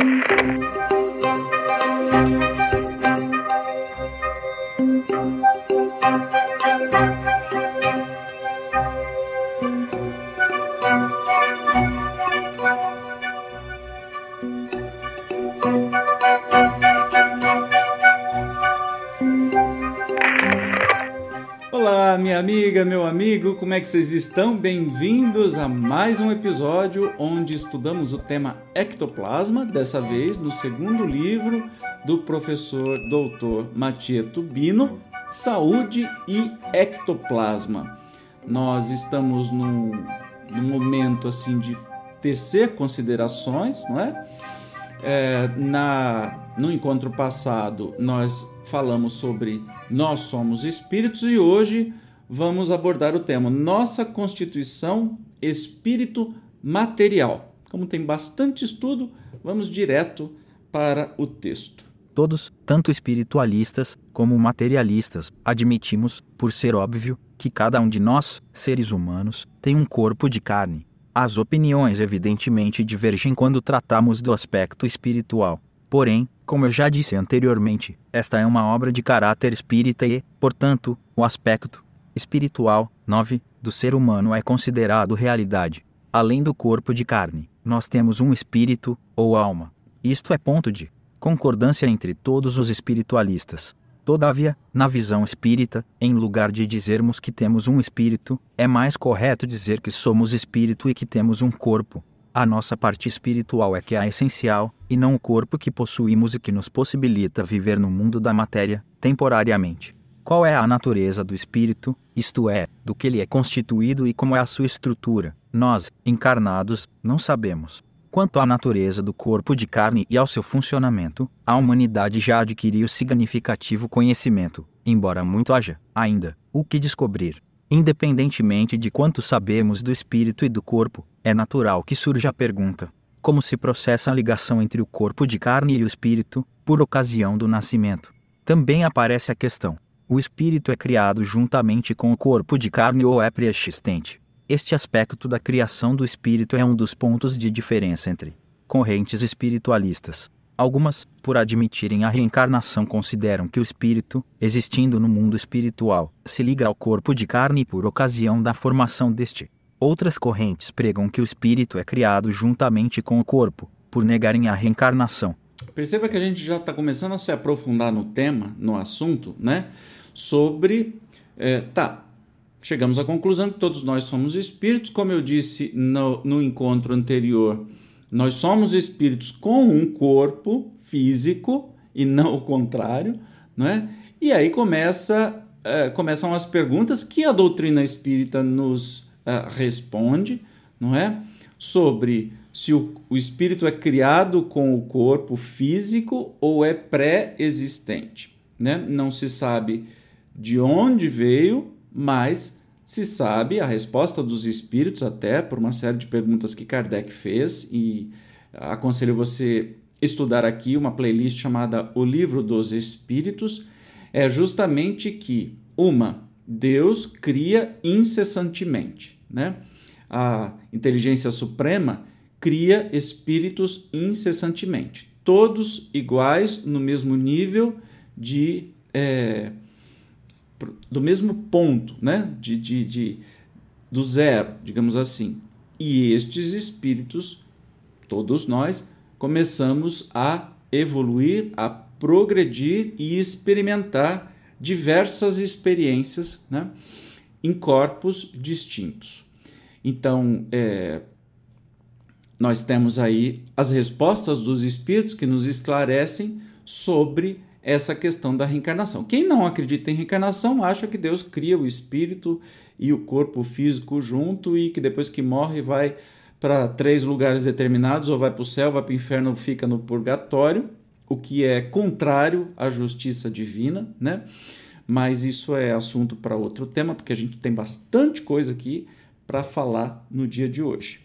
Música amiga, meu amigo, como é que vocês estão? Bem-vindos a mais um episódio onde estudamos o tema ectoplasma, dessa vez no segundo livro do professor doutor Matia Tubino, Saúde e Ectoplasma. Nós estamos num, num momento assim de tecer considerações, não é? é na, no encontro passado nós falamos sobre nós somos espíritos e hoje vamos abordar o tema Nossa Constituição Espírito Material. Como tem bastante estudo, vamos direto para o texto. Todos, tanto espiritualistas como materialistas, admitimos, por ser óbvio, que cada um de nós, seres humanos, tem um corpo de carne. As opiniões evidentemente divergem quando tratamos do aspecto espiritual. Porém, como eu já disse anteriormente, esta é uma obra de caráter espírita e, portanto, o aspecto espiritual 9 do ser humano é considerado realidade. Além do corpo de carne, nós temos um espírito ou alma. Isto é ponto de concordância entre todos os espiritualistas. Todavia, na visão espírita, em lugar de dizermos que temos um espírito, é mais correto dizer que somos espírito e que temos um corpo. A nossa parte espiritual é que é essencial, e não o corpo que possuímos e que nos possibilita viver no mundo da matéria, temporariamente. Qual é a natureza do espírito, isto é, do que ele é constituído e como é a sua estrutura? Nós, encarnados, não sabemos. Quanto à natureza do corpo de carne e ao seu funcionamento, a humanidade já adquiriu significativo conhecimento, embora muito haja, ainda, o que descobrir. Independentemente de quanto sabemos do espírito e do corpo, é natural que surja a pergunta: como se processa a ligação entre o corpo de carne e o espírito, por ocasião do nascimento? Também aparece a questão: o espírito é criado juntamente com o corpo de carne ou é pré-existente. Este aspecto da criação do espírito é um dos pontos de diferença entre correntes espiritualistas. Algumas, por admitirem a reencarnação, consideram que o espírito, existindo no mundo espiritual, se liga ao corpo de carne por ocasião da formação deste. Outras correntes pregam que o espírito é criado juntamente com o corpo, por negarem a reencarnação. Perceba que a gente já está começando a se aprofundar no tema, no assunto, né? Sobre. É, tá, chegamos à conclusão que todos nós somos espíritos, como eu disse no, no encontro anterior, nós somos espíritos com um corpo físico e não o contrário, não é? E aí começa, é, começam as perguntas que a doutrina espírita nos é, responde, não é? Sobre se o, o espírito é criado com o corpo físico ou é pré-existente, né? Não se sabe de onde veio, mas se sabe a resposta dos espíritos, até por uma série de perguntas que Kardec fez, e aconselho você estudar aqui uma playlist chamada O Livro dos Espíritos, é justamente que, uma, Deus cria incessantemente, né? A inteligência suprema cria espíritos incessantemente, todos iguais no mesmo nível de é, do mesmo ponto, né? de, de, de, do zero, digamos assim. E estes espíritos, todos nós, começamos a evoluir, a progredir e experimentar diversas experiências né? em corpos distintos. Então, é, nós temos aí as respostas dos espíritos que nos esclarecem sobre essa questão da reencarnação. Quem não acredita em reencarnação acha que Deus cria o espírito e o corpo físico junto e que depois que morre vai para três lugares determinados, ou vai para o céu, vai para o inferno, fica no purgatório, o que é contrário à justiça divina, né? Mas isso é assunto para outro tema, porque a gente tem bastante coisa aqui para falar no dia de hoje.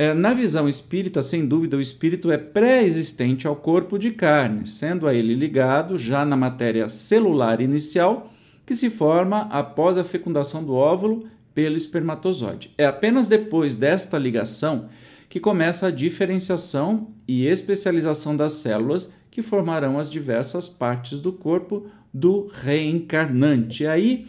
É, na visão espírita, sem dúvida, o espírito é pré-existente ao corpo de carne, sendo a ele ligado já na matéria celular inicial que se forma após a fecundação do óvulo pelo espermatozoide. É apenas depois desta ligação que começa a diferenciação e especialização das células que formarão as diversas partes do corpo do reencarnante. Aí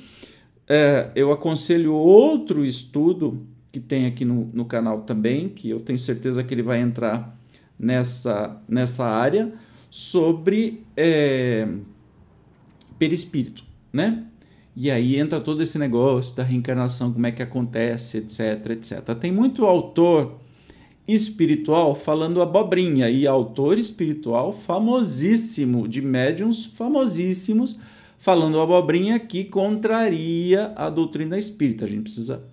é, eu aconselho outro estudo que tem aqui no, no canal também, que eu tenho certeza que ele vai entrar nessa, nessa área, sobre é, perispírito, né? E aí entra todo esse negócio da reencarnação, como é que acontece, etc, etc. Tem muito autor espiritual falando abobrinha e autor espiritual famosíssimo, de médiums famosíssimos, falando abobrinha que contraria a doutrina espírita. A gente precisa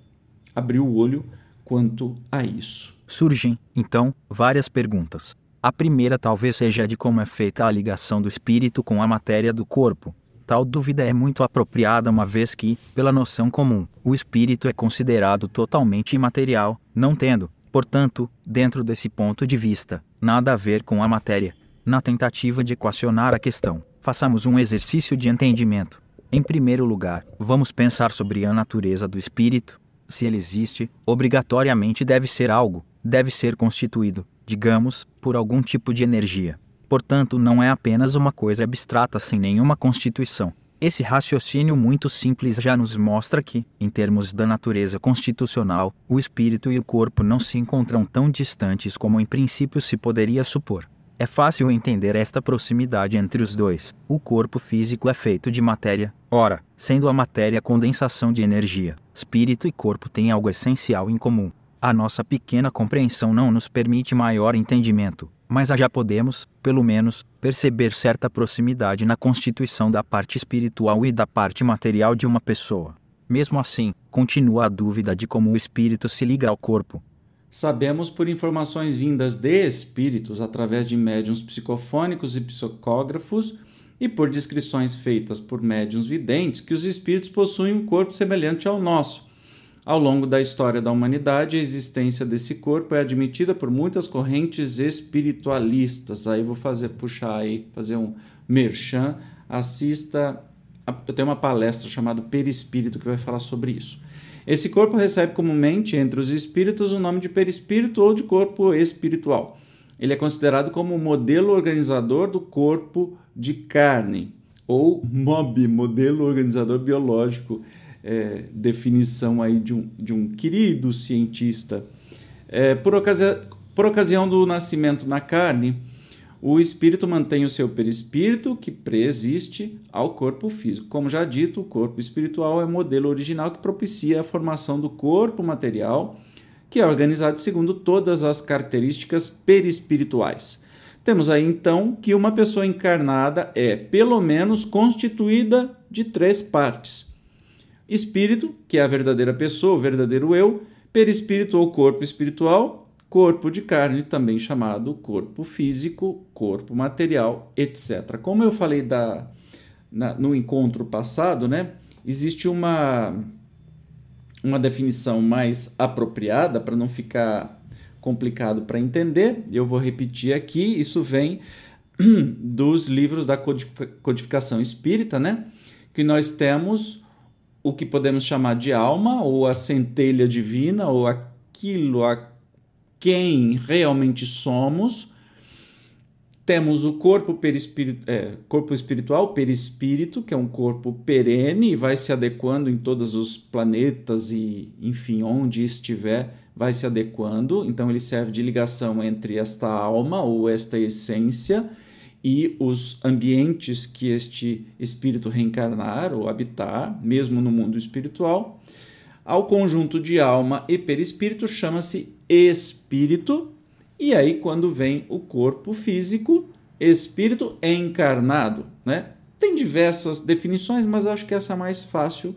abrir o olho quanto a isso. Surgem, então, várias perguntas. A primeira talvez seja de como é feita a ligação do espírito com a matéria do corpo. Tal dúvida é muito apropriada uma vez que, pela noção comum, o espírito é considerado totalmente imaterial, não tendo, portanto, dentro desse ponto de vista, nada a ver com a matéria. Na tentativa de equacionar a questão, façamos um exercício de entendimento. Em primeiro lugar, vamos pensar sobre a natureza do espírito. Se ele existe, obrigatoriamente deve ser algo, deve ser constituído, digamos, por algum tipo de energia. Portanto, não é apenas uma coisa abstrata sem nenhuma constituição. Esse raciocínio muito simples já nos mostra que, em termos da natureza constitucional, o espírito e o corpo não se encontram tão distantes como em princípio se poderia supor. É fácil entender esta proximidade entre os dois. O corpo físico é feito de matéria, ora, sendo a matéria condensação de energia, espírito e corpo têm algo essencial em comum. A nossa pequena compreensão não nos permite maior entendimento, mas já podemos, pelo menos, perceber certa proximidade na constituição da parte espiritual e da parte material de uma pessoa. Mesmo assim, continua a dúvida de como o espírito se liga ao corpo. Sabemos por informações vindas de espíritos através de médiums psicofônicos e psicógrafos e por descrições feitas por médiums videntes que os espíritos possuem um corpo semelhante ao nosso, ao longo da história da humanidade, a existência desse corpo é admitida por muitas correntes espiritualistas. Aí vou fazer puxar aí, fazer um merchan, assista, eu tenho uma palestra chamada Perispírito que vai falar sobre isso. Esse corpo recebe comumente entre os espíritos o nome de perispírito ou de corpo espiritual. Ele é considerado como o modelo organizador do corpo de carne, ou MOB, modelo organizador biológico é, definição aí de um, de um querido cientista. É, por, ocasi por ocasião do nascimento na carne, o espírito mantém o seu perispírito, que preexiste ao corpo físico. Como já dito, o corpo espiritual é o modelo original que propicia a formação do corpo material, que é organizado segundo todas as características perispirituais. Temos aí então que uma pessoa encarnada é, pelo menos, constituída de três partes: Espírito, que é a verdadeira pessoa, o verdadeiro eu, perispírito ou corpo espiritual, corpo de carne, também chamado corpo físico, corpo material, etc. Como eu falei da, na, no encontro passado, né, existe uma, uma definição mais apropriada para não ficar complicado para entender. Eu vou repetir aqui, isso vem dos livros da codificação espírita, né? Que nós temos o que podemos chamar de alma, ou a centelha divina, ou aquilo a quem realmente somos. Temos o corpo, perispírito, é, corpo espiritual, perispírito, que é um corpo perene e vai se adequando em todos os planetas e, enfim, onde estiver, vai se adequando. Então, ele serve de ligação entre esta alma ou esta essência e os ambientes que este espírito reencarnar ou habitar, mesmo no mundo espiritual. Ao conjunto de alma e perispírito chama-se espírito, e aí quando vem o corpo físico, espírito encarnado, né? Tem diversas definições, mas acho que essa é mais fácil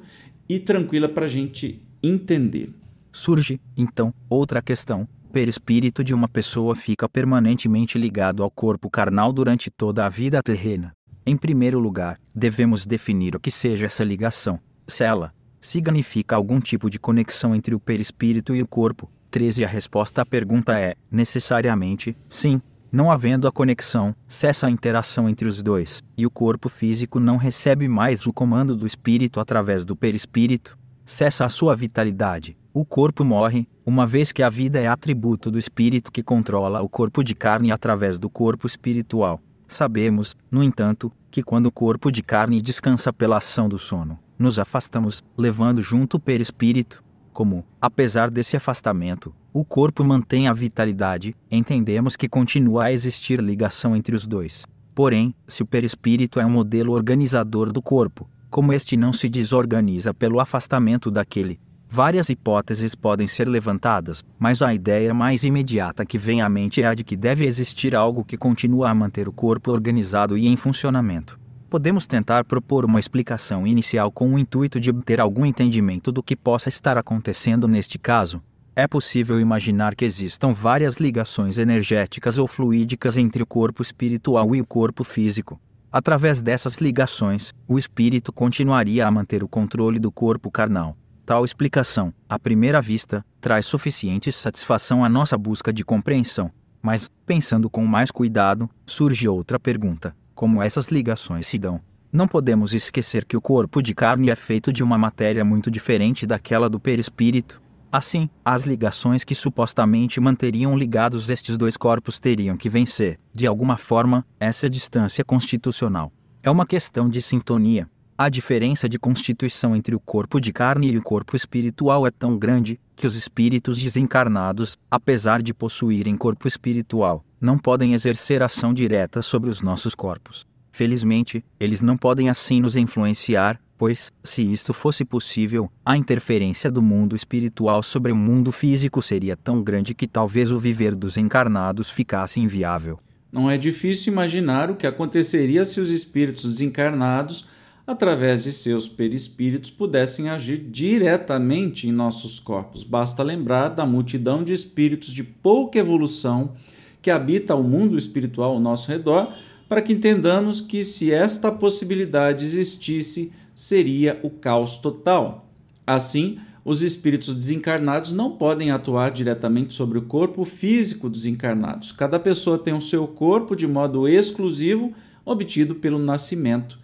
e tranquila para a gente entender. Surge, então, outra questão perispírito de uma pessoa fica permanentemente ligado ao corpo carnal durante toda a vida terrena. Em primeiro lugar, devemos definir o que seja essa ligação. Se ela significa algum tipo de conexão entre o perispírito e o corpo. 13. A resposta à pergunta é: necessariamente, sim. Não havendo a conexão, cessa a interação entre os dois, e o corpo físico não recebe mais o comando do espírito através do perispírito, cessa a sua vitalidade, O corpo morre, uma vez que a vida é atributo do espírito que controla o corpo de carne através do corpo espiritual. Sabemos, no entanto, que quando o corpo de carne descansa pela ação do sono, nos afastamos, levando junto o perispírito. Como, apesar desse afastamento, o corpo mantém a vitalidade, entendemos que continua a existir ligação entre os dois. Porém, se o perispírito é um modelo organizador do corpo, como este não se desorganiza pelo afastamento daquele, várias hipóteses podem ser levantadas, mas a ideia mais imediata que vem à mente é a de que deve existir algo que continua a manter o corpo organizado e em funcionamento. Podemos tentar propor uma explicação inicial com o intuito de obter algum entendimento do que possa estar acontecendo neste caso. É possível imaginar que existam várias ligações energéticas ou fluídicas entre o corpo espiritual e o corpo físico. Através dessas ligações, o espírito continuaria a manter o controle do corpo carnal. Tal explicação, à primeira vista, traz suficiente satisfação à nossa busca de compreensão. Mas, pensando com mais cuidado, surge outra pergunta: como essas ligações se dão. Não podemos esquecer que o corpo de carne é feito de uma matéria muito diferente daquela do perispírito. Assim, as ligações que supostamente manteriam ligados estes dois corpos teriam que vencer, de alguma forma, essa distância constitucional. É uma questão de sintonia. A diferença de constituição entre o corpo de carne e o corpo espiritual é tão grande que os espíritos desencarnados, apesar de possuírem corpo espiritual, não podem exercer ação direta sobre os nossos corpos. Felizmente, eles não podem assim nos influenciar, pois, se isto fosse possível, a interferência do mundo espiritual sobre o mundo físico seria tão grande que talvez o viver dos encarnados ficasse inviável. Não é difícil imaginar o que aconteceria se os espíritos desencarnados, através de seus perispíritos, pudessem agir diretamente em nossos corpos. Basta lembrar da multidão de espíritos de pouca evolução que habita o mundo espiritual ao nosso redor, para que entendamos que se esta possibilidade existisse, seria o caos total. Assim, os espíritos desencarnados não podem atuar diretamente sobre o corpo físico dos encarnados. Cada pessoa tem o seu corpo de modo exclusivo, obtido pelo nascimento.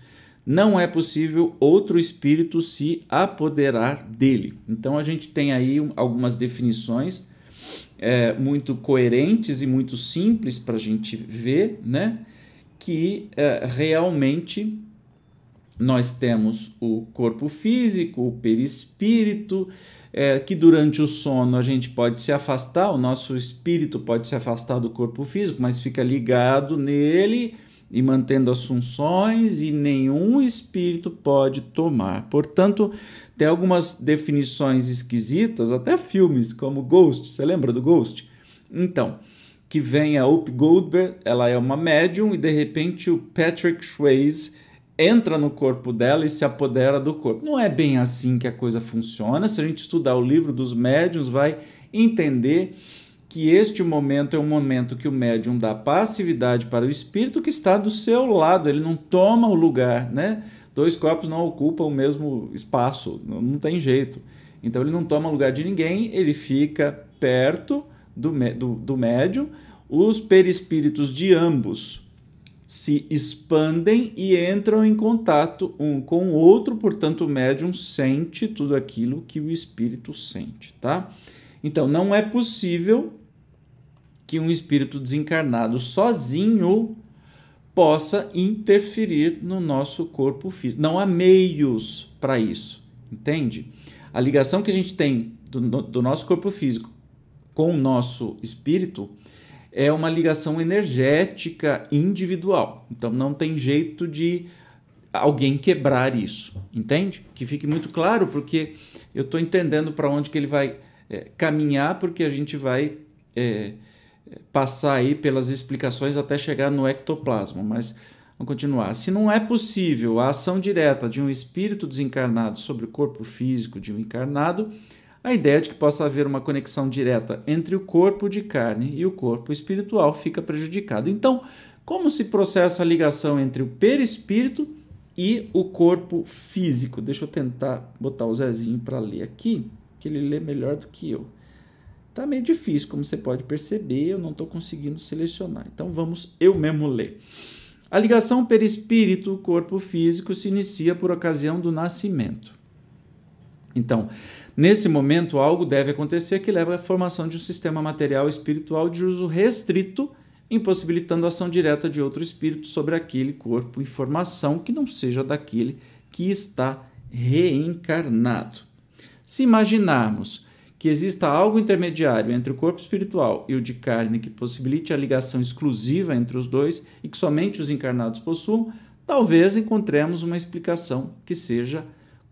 Não é possível outro espírito se apoderar dele. Então a gente tem aí algumas definições é, muito coerentes e muito simples para a gente ver, né? Que é, realmente nós temos o corpo físico, o perispírito, é, que durante o sono a gente pode se afastar, o nosso espírito pode se afastar do corpo físico, mas fica ligado nele e mantendo as funções, e nenhum espírito pode tomar. Portanto, tem algumas definições esquisitas, até filmes como Ghost. Você lembra do Ghost? Então, que vem a Up Goldberg, ela é uma médium e de repente o Patrick Swayze entra no corpo dela e se apodera do corpo. Não é bem assim que a coisa funciona. Se a gente estudar o livro dos médiums, vai entender que este momento é um momento que o médium dá passividade para o espírito que está do seu lado, ele não toma o lugar, né? Dois corpos não ocupam o mesmo espaço, não tem jeito. Então ele não toma lugar de ninguém, ele fica perto do, do, do médium, os perispíritos de ambos se expandem e entram em contato um com o outro, portanto o médium sente tudo aquilo que o espírito sente, tá? Então não é possível que um espírito desencarnado sozinho possa interferir no nosso corpo físico. Não há meios para isso, entende? A ligação que a gente tem do, do nosso corpo físico com o nosso espírito é uma ligação energética individual. Então não tem jeito de alguém quebrar isso, entende? Que fique muito claro, porque eu estou entendendo para onde que ele vai é, caminhar, porque a gente vai é, passar aí pelas explicações até chegar no ectoplasma, mas vamos continuar. Se não é possível a ação direta de um espírito desencarnado sobre o corpo físico de um encarnado, a ideia de que possa haver uma conexão direta entre o corpo de carne e o corpo espiritual fica prejudicada. Então, como se processa a ligação entre o perispírito e o corpo físico? Deixa eu tentar botar o Zezinho para ler aqui, que ele lê melhor do que eu. Tá meio difícil, como você pode perceber, eu não estou conseguindo selecionar. Então vamos eu mesmo ler. A ligação perispírito-corpo físico se inicia por ocasião do nascimento. Então, nesse momento, algo deve acontecer que leva à formação de um sistema material espiritual de uso restrito, impossibilitando a ação direta de outro espírito sobre aquele corpo em formação que não seja daquele que está reencarnado. Se imaginarmos que exista algo intermediário entre o corpo espiritual e o de carne que possibilite a ligação exclusiva entre os dois e que somente os encarnados possuam, talvez encontremos uma explicação que seja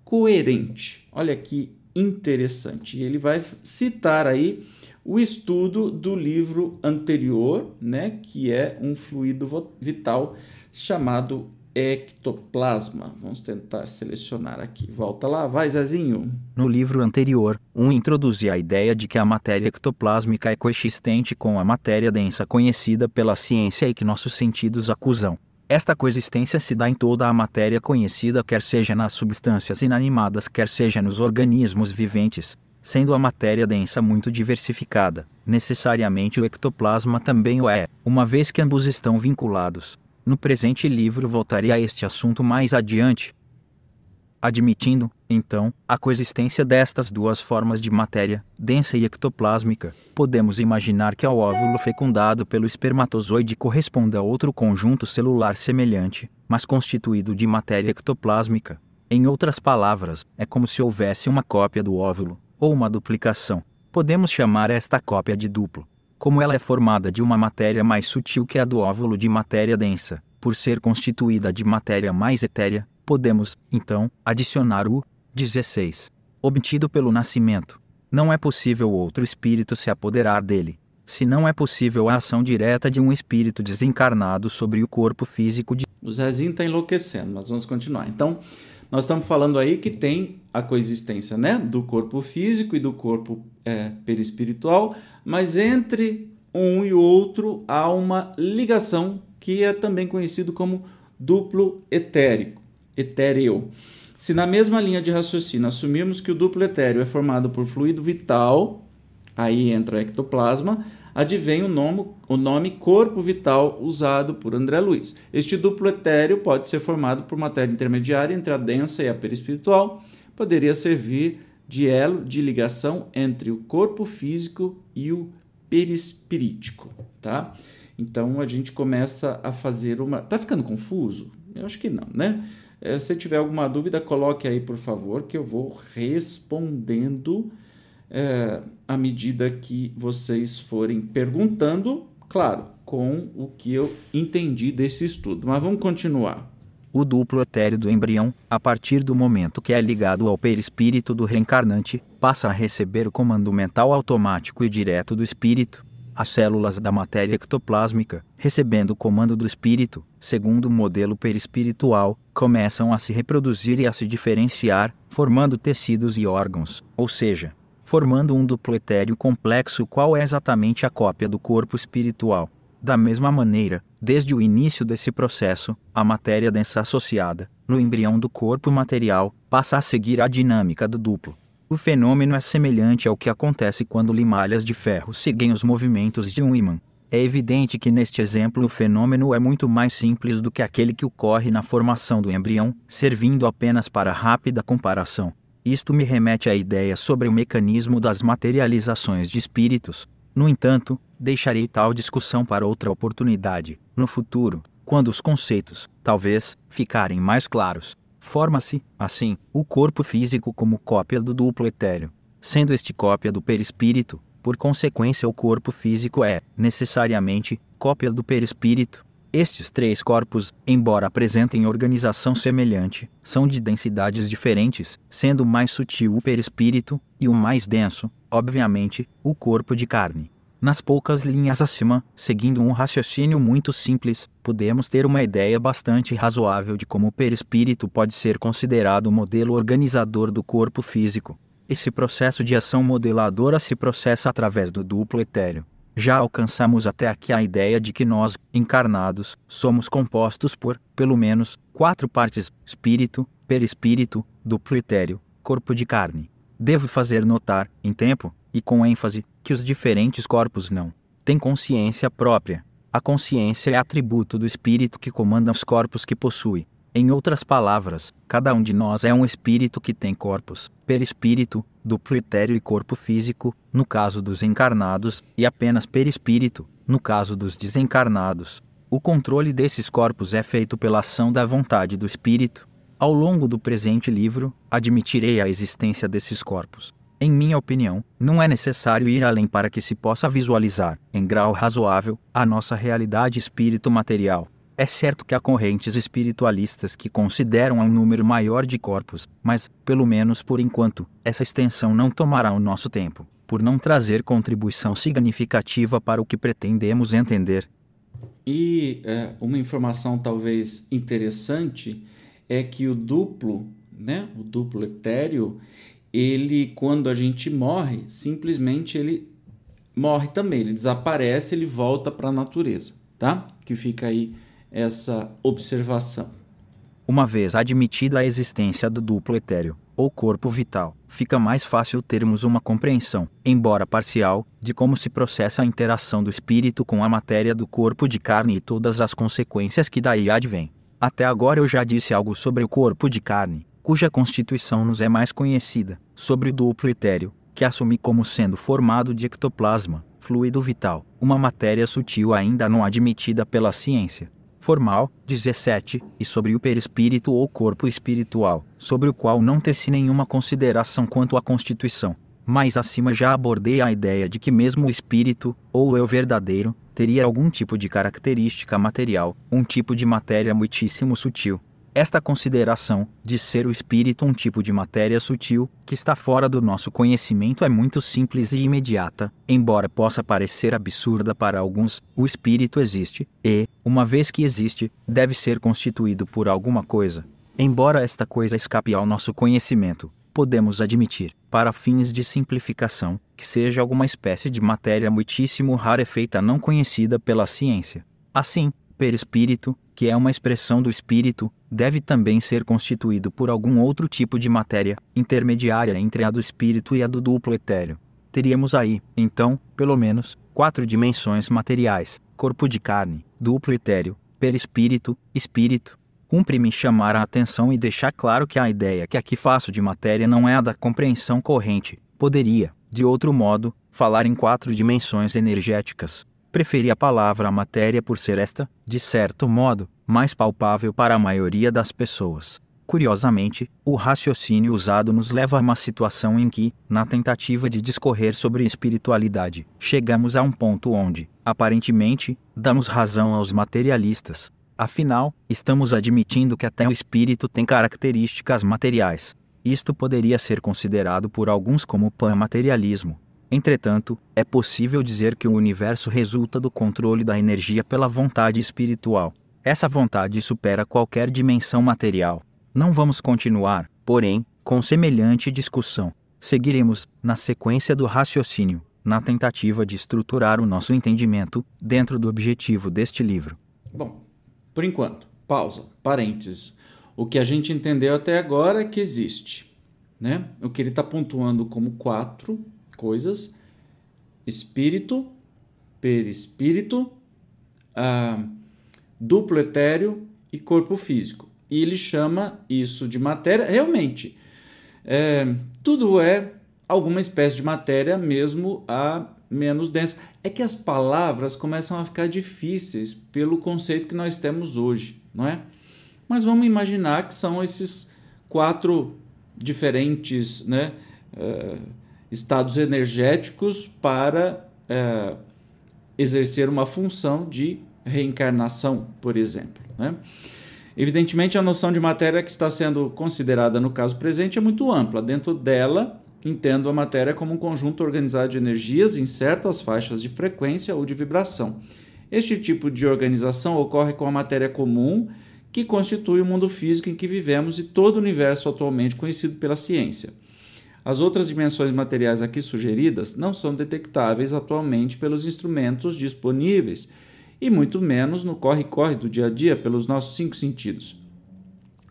coerente. Olha que interessante. Ele vai citar aí o estudo do livro anterior, né, que é um fluido vital chamado ectoplasma. Vamos tentar selecionar aqui. Volta lá, vai Zezinho. No livro anterior, um introduzia a ideia de que a matéria ectoplásmica é coexistente com a matéria densa conhecida pela ciência e que nossos sentidos acusam. Esta coexistência se dá em toda a matéria conhecida, quer seja nas substâncias inanimadas, quer seja nos organismos viventes. Sendo a matéria densa muito diversificada, necessariamente o ectoplasma também o é, uma vez que ambos estão vinculados. No presente livro voltarei a este assunto mais adiante. Admitindo, então, a coexistência destas duas formas de matéria, densa e ectoplásmica, podemos imaginar que ao óvulo fecundado pelo espermatozoide corresponda outro conjunto celular semelhante, mas constituído de matéria ectoplásmica. Em outras palavras, é como se houvesse uma cópia do óvulo, ou uma duplicação. Podemos chamar esta cópia de duplo. Como ela é formada de uma matéria mais sutil que a do óvulo de matéria densa, por ser constituída de matéria mais etérea, podemos, então, adicionar o 16, obtido pelo nascimento. Não é possível outro espírito se apoderar dele. Se não é possível a ação direta de um espírito desencarnado sobre o corpo físico de. O Zezinho está enlouquecendo, mas vamos continuar. Então, nós estamos falando aí que tem a coexistência né, do corpo físico e do corpo é, perispiritual, mas entre um e outro há uma ligação que é também conhecido como duplo etérico etéreo. Se na mesma linha de raciocínio assumirmos que o duplo etéreo é formado por fluido vital, aí entra ectoplasma, advém o nome, o nome corpo vital usado por André Luiz. Este duplo etéreo pode ser formado por matéria intermediária entre a densa e a perispiritual, poderia servir de elo de ligação entre o corpo físico e o perispirítico, tá? Então a gente começa a fazer uma. Tá ficando confuso? Eu acho que não, né? É, se tiver alguma dúvida, coloque aí, por favor, que eu vou respondendo é, à medida que vocês forem perguntando, claro, com o que eu entendi desse estudo. Mas vamos continuar. O duplo etéreo do embrião, a partir do momento que é ligado ao perispírito do reencarnante, passa a receber o comando mental automático e direto do espírito, as células da matéria ectoplásmica, recebendo o comando do espírito, segundo o modelo perispiritual, começam a se reproduzir e a se diferenciar, formando tecidos e órgãos, ou seja, formando um duplo etéreo complexo qual é exatamente a cópia do corpo espiritual. Da mesma maneira, desde o início desse processo, a matéria densa associada, no embrião do corpo material, passa a seguir a dinâmica do duplo, o fenômeno é semelhante ao que acontece quando limalhas de ferro seguem os movimentos de um ímã. É evidente que neste exemplo o fenômeno é muito mais simples do que aquele que ocorre na formação do embrião, servindo apenas para rápida comparação. Isto me remete à ideia sobre o mecanismo das materializações de espíritos. No entanto, deixarei tal discussão para outra oportunidade, no futuro, quando os conceitos, talvez, ficarem mais claros. Forma-se, assim, o corpo físico como cópia do duplo etéreo. Sendo este cópia do perispírito, por consequência, o corpo físico é, necessariamente, cópia do perispírito. Estes três corpos, embora apresentem organização semelhante, são de densidades diferentes, sendo o mais sutil o perispírito e o mais denso, obviamente, o corpo de carne. Nas poucas linhas acima, seguindo um raciocínio muito simples, podemos ter uma ideia bastante razoável de como o perispírito pode ser considerado o modelo organizador do corpo físico. Esse processo de ação modeladora se processa através do duplo etéreo. Já alcançamos até aqui a ideia de que nós, encarnados, somos compostos por, pelo menos, quatro partes: espírito, perispírito, duplo etéreo, corpo de carne. Devo fazer notar, em tempo, e com ênfase, que os diferentes corpos não têm consciência própria. A consciência é atributo do espírito que comanda os corpos que possui. Em outras palavras, cada um de nós é um espírito que tem corpos, perispírito, duplo etéreo e corpo físico, no caso dos encarnados, e apenas perispírito, no caso dos desencarnados. O controle desses corpos é feito pela ação da vontade do espírito. Ao longo do presente livro, admitirei a existência desses corpos. Em minha opinião, não é necessário ir além para que se possa visualizar, em grau razoável, a nossa realidade espírito material. É certo que há correntes espiritualistas que consideram um número maior de corpos, mas, pelo menos por enquanto, essa extensão não tomará o nosso tempo, por não trazer contribuição significativa para o que pretendemos entender. E é, uma informação talvez interessante é que o duplo, né, o duplo etéreo, ele quando a gente morre, simplesmente ele morre também, ele desaparece, ele volta para a natureza, tá? Que fica aí essa observação. Uma vez admitida a existência do duplo etéreo, ou corpo vital, fica mais fácil termos uma compreensão, embora parcial, de como se processa a interação do espírito com a matéria do corpo de carne e todas as consequências que daí advêm. Até agora eu já disse algo sobre o corpo de carne, cuja constituição nos é mais conhecida, sobre o duplo etéreo, que assumi como sendo formado de ectoplasma, fluido vital, uma matéria sutil ainda não admitida pela ciência formal, 17, e sobre o perispírito ou corpo espiritual, sobre o qual não teci nenhuma consideração quanto à constituição. Mais acima já abordei a ideia de que mesmo o espírito, ou eu verdadeiro, teria algum tipo de característica material, um tipo de matéria muitíssimo sutil, esta consideração, de ser o espírito um tipo de matéria sutil, que está fora do nosso conhecimento, é muito simples e imediata, embora possa parecer absurda para alguns, o espírito existe, e, uma vez que existe, deve ser constituído por alguma coisa. Embora esta coisa escape ao nosso conhecimento, podemos admitir, para fins de simplificação, que seja alguma espécie de matéria muitíssimo rarefeita não conhecida pela ciência. Assim, perispírito, que é uma expressão do espírito, deve também ser constituído por algum outro tipo de matéria, intermediária entre a do espírito e a do duplo etéreo. Teríamos aí, então, pelo menos, quatro dimensões materiais: corpo de carne, duplo etéreo, perispírito, espírito. Cumpre-me chamar a atenção e deixar claro que a ideia que aqui faço de matéria não é a da compreensão corrente. Poderia, de outro modo, falar em quatro dimensões energéticas, preferi a palavra matéria por ser esta, de certo modo, mais palpável para a maioria das pessoas. Curiosamente, o raciocínio usado nos leva a uma situação em que, na tentativa de discorrer sobre espiritualidade, chegamos a um ponto onde, aparentemente, damos razão aos materialistas. Afinal, estamos admitindo que até o espírito tem características materiais. Isto poderia ser considerado por alguns como pan-materialismo, Entretanto, é possível dizer que o universo resulta do controle da energia pela vontade espiritual. Essa vontade supera qualquer dimensão material. Não vamos continuar, porém, com semelhante discussão. Seguiremos, na sequência do raciocínio, na tentativa de estruturar o nosso entendimento dentro do objetivo deste livro. Bom, por enquanto, pausa, parênteses. O que a gente entendeu até agora é que existe. Né? O que ele está pontuando como quatro coisas: espírito, perispírito, ah, duplo etéreo e corpo físico. E ele chama isso de matéria. Realmente, é, tudo é alguma espécie de matéria, mesmo a menos densa. É que as palavras começam a ficar difíceis pelo conceito que nós temos hoje, não é? Mas vamos imaginar que são esses quatro diferentes né, uh, estados energéticos para é, exercer uma função de reencarnação, por exemplo. Né? Evidentemente, a noção de matéria que está sendo considerada no caso presente é muito ampla. Dentro dela, entendo a matéria como um conjunto organizado de energias em certas faixas de frequência ou de vibração. Este tipo de organização ocorre com a matéria comum, que constitui o mundo físico em que vivemos e todo o universo atualmente conhecido pela ciência. As outras dimensões materiais aqui sugeridas não são detectáveis atualmente pelos instrumentos disponíveis e muito menos no corre-corre do dia a dia pelos nossos cinco sentidos.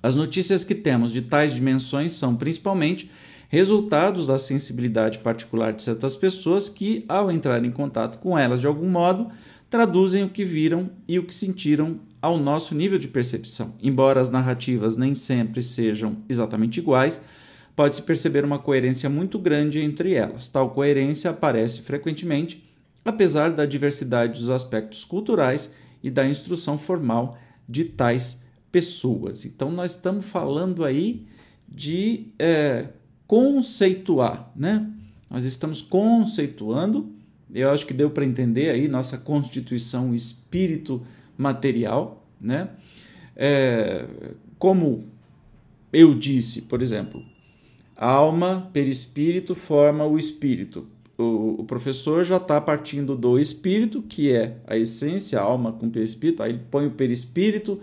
As notícias que temos de tais dimensões são principalmente resultados da sensibilidade particular de certas pessoas que, ao entrar em contato com elas de algum modo, traduzem o que viram e o que sentiram ao nosso nível de percepção. Embora as narrativas nem sempre sejam exatamente iguais, pode-se perceber uma coerência muito grande entre elas. Tal coerência aparece frequentemente, apesar da diversidade dos aspectos culturais e da instrução formal de tais pessoas. Então, nós estamos falando aí de é, conceituar, né? Nós estamos conceituando, eu acho que deu para entender aí nossa constituição espírito material, né? É, como eu disse, por exemplo, alma, perispírito forma o espírito. O, o professor já está partindo do espírito, que é a essência, a alma com perispírito, aí ele põe o perispírito.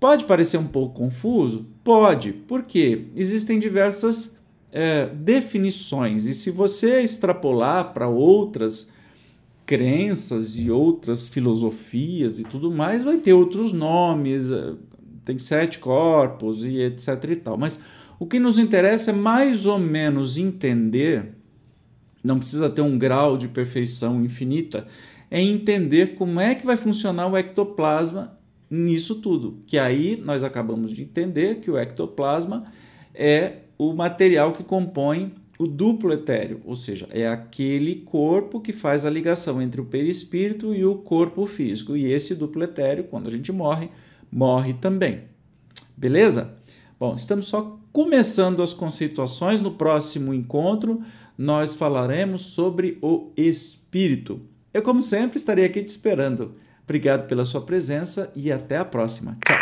Pode parecer um pouco confuso? Pode, porque existem diversas é, definições, e se você extrapolar para outras crenças e outras filosofias e tudo mais, vai ter outros nomes, é, tem sete corpos e etc e tal. Mas o que nos interessa é mais ou menos entender, não precisa ter um grau de perfeição infinita, é entender como é que vai funcionar o ectoplasma nisso tudo. Que aí nós acabamos de entender que o ectoplasma é o material que compõe o duplo etéreo, ou seja, é aquele corpo que faz a ligação entre o perispírito e o corpo físico. E esse duplo etéreo, quando a gente morre, morre também. Beleza? Bom, estamos só começando as conceituações. No próximo encontro, nós falaremos sobre o espírito. Eu, como sempre, estarei aqui te esperando. Obrigado pela sua presença e até a próxima. Tchau.